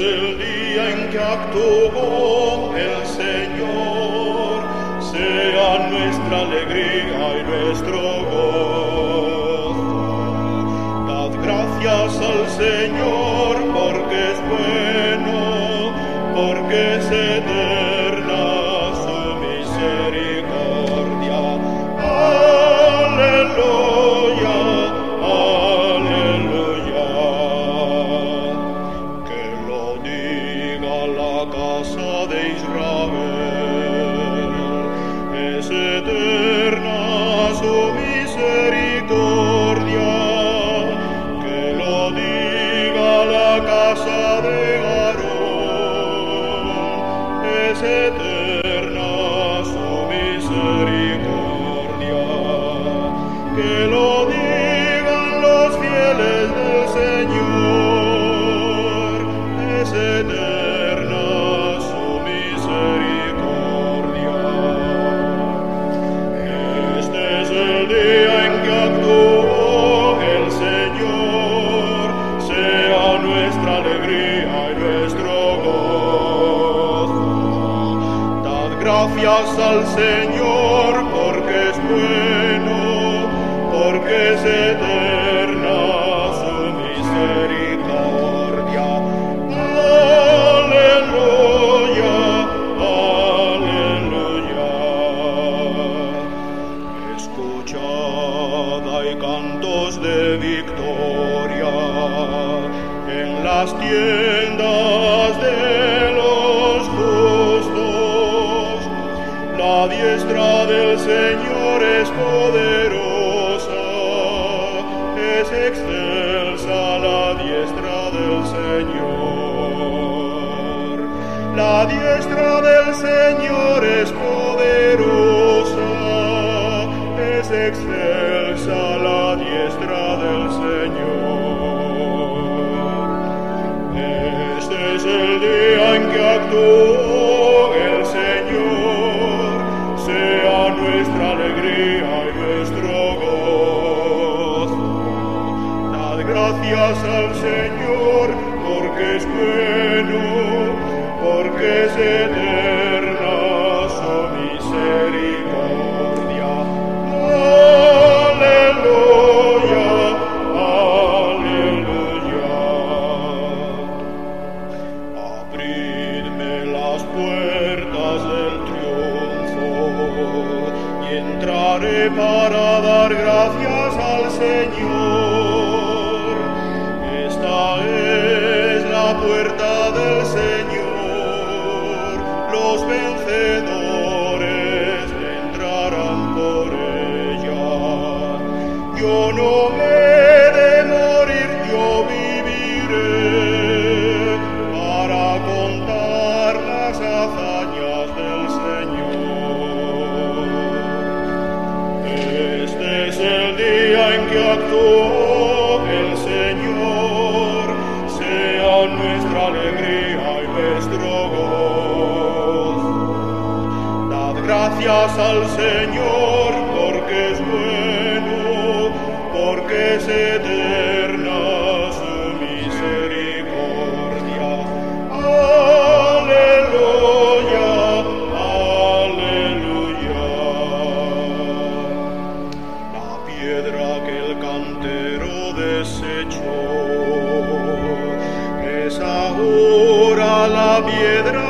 el día en que actuó el Señor, sea nuestra alegría y nuestro gozo. Dad gracias al Señor porque es bueno, porque es eterna casa de al Señor porque es bueno, porque es eterna su misericordia. Aleluya, aleluya. Escuchad, hay cantos de victoria en las tiendas La diestra del Señor es poderosa, es excelsa la diestra del Señor. La diestra del Señor es poderosa, es excelsa la diestra para dar gracias al Señor. Puerta del Señor, los vencedores entrarán por ella. Yo no me gracias al Señor porque es bueno, porque es eterna su misericordia. Aleluya, aleluya. La piedra que el cantero desechó es ahora la piedra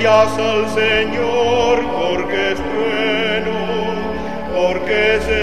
gracias al Señor porque es bueno, porque es